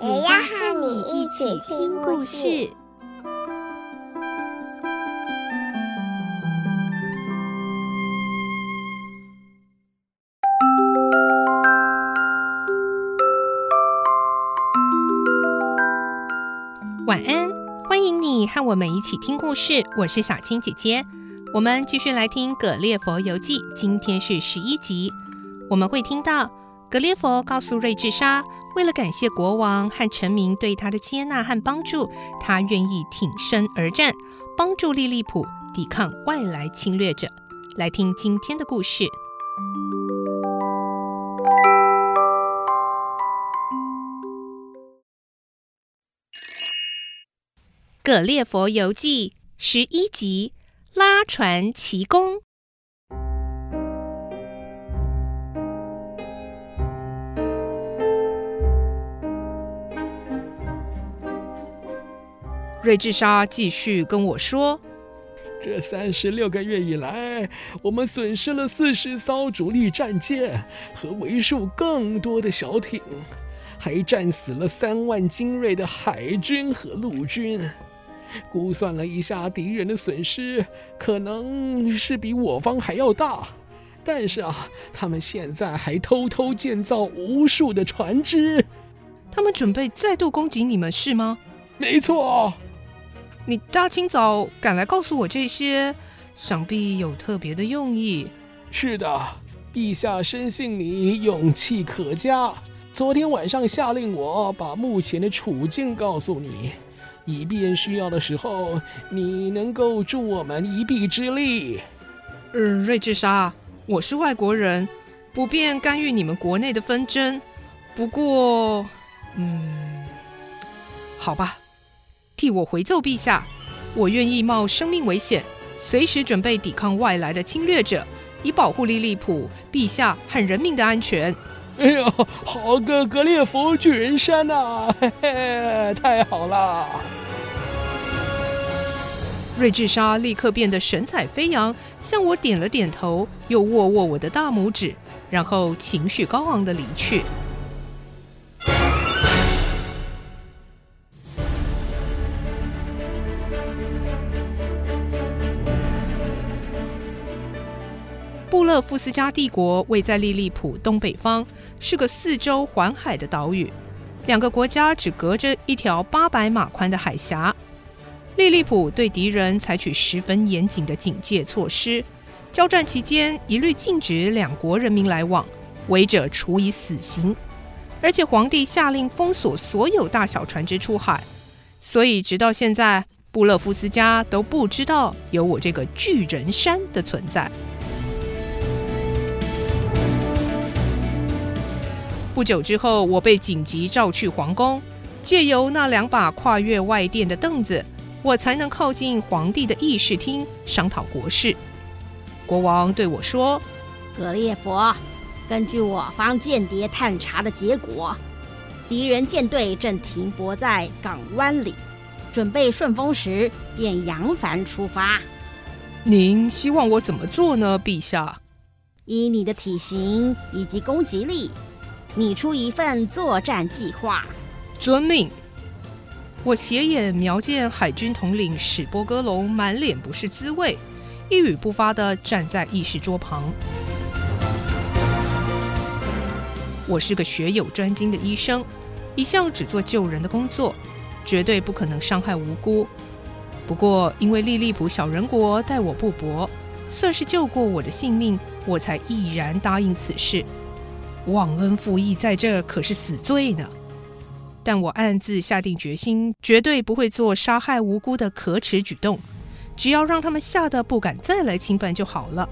也要和你一起听故事。晚安，欢迎你和我们一起听故事。我是小青姐姐，我们继续来听《葛列佛游记》，今天是十一集。我们会听到葛列佛告诉瑞智莎，为了感谢国王和臣民对他的接纳和帮助，他愿意挺身而战，帮助利利普抵抗外来侵略者。来听今天的故事。《葛列佛游记》十一集：拉船奇功。瑞智莎继续跟我说：“这三十六个月以来，我们损失了四十艘主力战舰和为数更多的小艇，还战死了三万精锐的海军和陆军。”估算了一下敌人的损失，可能是比我方还要大。但是啊，他们现在还偷偷建造无数的船只。他们准备再度攻击你们，是吗？没错。你大清早赶来告诉我这些，想必有特别的用意。是的，陛下深信你勇气可嘉。昨天晚上下令我把目前的处境告诉你。以便需要的时候，你能够助我们一臂之力。嗯，瑞智莎，我是外国人，不便干预你们国内的纷争。不过，嗯，好吧，替我回奏陛下，我愿意冒生命危险，随时准备抵抗外来的侵略者，以保护利利普、陛下和人民的安全。哎呦，好个格列佛巨人山呐、嘿嘿，太好了！瑞智莎立刻变得神采飞扬，向我点了点头，又握握我的大拇指，然后情绪高昂地离去。勒夫斯加帝国位在利利普东北方，是个四周环海的岛屿，两个国家只隔着一条八百码宽的海峡。利利普对敌人采取十分严谨的警戒措施，交战期间一律禁止两国人民来往，违者处以死刑。而且皇帝下令封锁所有大小船只出海，所以直到现在，布勒夫斯加都不知道有我这个巨人山的存在。不久之后，我被紧急召去皇宫，借由那两把跨越外殿的凳子。我才能靠近皇帝的议事厅商讨国事。国王对我说：“格列佛，根据我方间谍探查的结果，敌人舰队正停泊在港湾里，准备顺风时便扬帆出发。您希望我怎么做呢，陛下？以你的体型以及攻击力，拟出一份作战计划。遵命。”我斜眼瞄见海军统领史波戈龙满脸不是滋味，一语不发的站在议事桌旁。我是个学有专精的医生，一向只做救人的工作，绝对不可能伤害无辜。不过，因为利利普小人国待我不薄，算是救过我的性命，我才毅然答应此事。忘恩负义，在这可是死罪呢。但我暗自下定决心，绝对不会做杀害无辜的可耻举动，只要让他们吓得不敢再来侵犯就好了。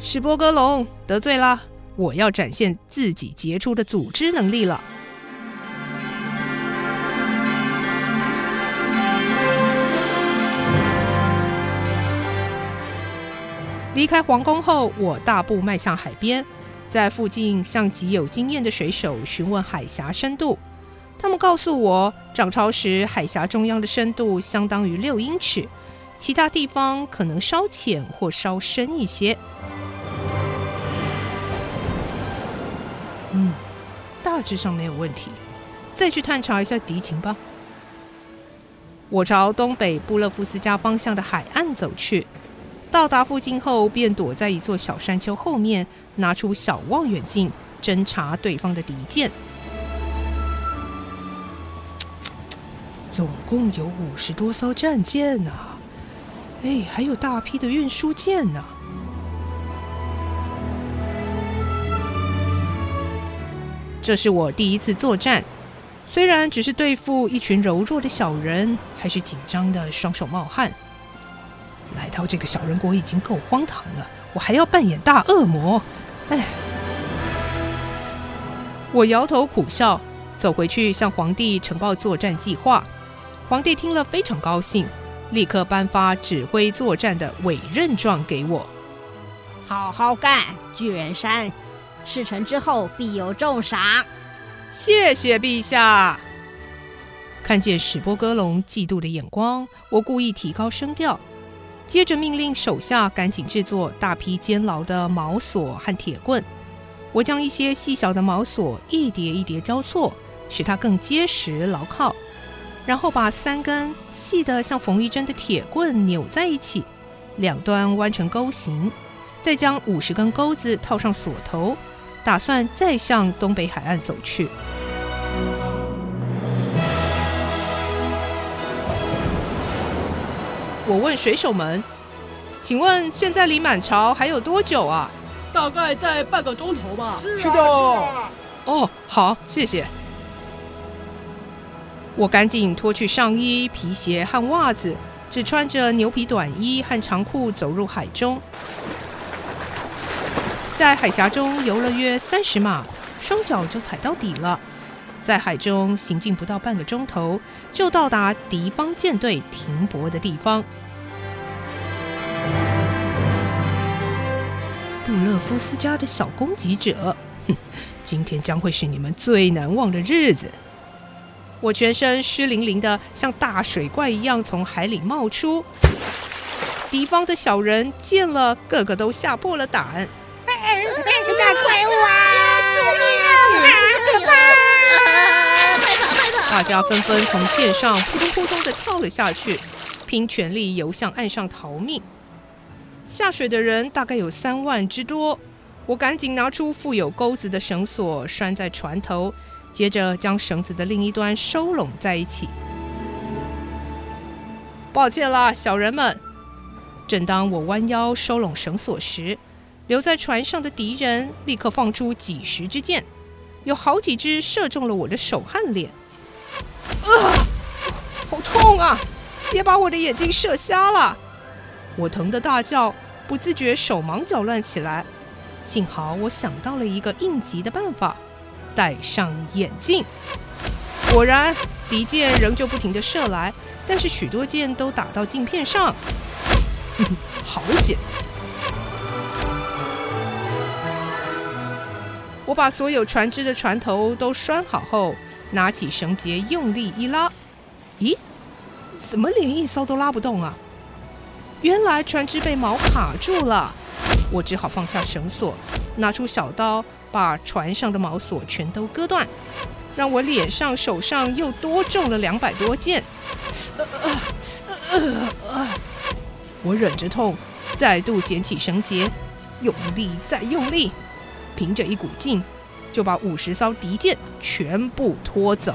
史波格龙得罪了，我要展现自己杰出的组织能力了。离开皇宫后，我大步迈向海边，在附近向极有经验的水手询问海峡深度。他们告诉我，涨潮时海峡中央的深度相当于六英尺，其他地方可能稍浅或稍深一些。嗯，大致上没有问题。再去探查一下敌情吧。我朝东北布勒夫斯加方向的海岸走去。到达附近后，便躲在一座小山丘后面，拿出小望远镜侦查对方的敌舰。总共有五十多艘战舰呢，哎，还有大批的运输舰呢。这是我第一次作战，虽然只是对付一群柔弱的小人，还是紧张的双手冒汗。来到这个小人国已经够荒唐了，我还要扮演大恶魔，哎！我摇头苦笑，走回去向皇帝呈报作战计划。皇帝听了非常高兴，立刻颁发指挥作战的委任状给我。好好干，巨人山！事成之后必有重赏。谢谢陛下。看见史波哥龙嫉妒的眼光，我故意提高声调。接着命令手下赶紧制作大批监牢的锚索和铁棍。我将一些细小的锚索一叠一叠交错，使它更结实牢靠。然后把三根细得像缝衣针的铁棍扭在一起，两端弯成钩形。再将五十根钩子套上锁头，打算再向东北海岸走去。我问水手们：“请问现在离满潮还有多久啊？”“大概在半个钟头吧。”“是的。”“哦，好，谢谢。”我赶紧脱去上衣、皮鞋和袜子，只穿着牛皮短衣和长裤走入海中。在海峡中游了约三十码，双脚就踩到底了。在海中行进不到半个钟头，就到达敌方舰队停泊的地方。布勒夫斯家的小攻击者，哼，今天将会是你们最难忘的日子。我全身湿淋淋的，像大水怪一样从海里冒出。敌方的小人见了，个个都吓破了胆。大怪物啊！救命啊！可怕！大家纷纷从舰上扑通扑通的跳了下去，拼全力游向岸上逃命。下水的人大概有三万之多，我赶紧拿出附有钩子的绳索拴在船头，接着将绳子的另一端收拢在一起。抱歉啦，小人们！正当我弯腰收拢绳索时，留在船上的敌人立刻放出几十支箭，有好几支射中了我的手和脸。啊！好痛啊！别把我的眼睛射瞎了！我疼得大叫，不自觉手忙脚乱起来。幸好我想到了一个应急的办法，戴上眼镜。果然，敌舰仍旧不停地射来，但是许多箭都打到镜片上。哼哼，好险！我把所有船只的船头都拴好后。拿起绳结，用力一拉，咦？怎么连一艘都拉不动啊？原来船只被锚卡住了。我只好放下绳索，拿出小刀，把船上的锚索全都割断，让我脸上、手上又多中了两百多箭。我忍着痛，再度捡起绳结，用力再用力，凭着一股劲。就把五十艘敌舰全部拖走。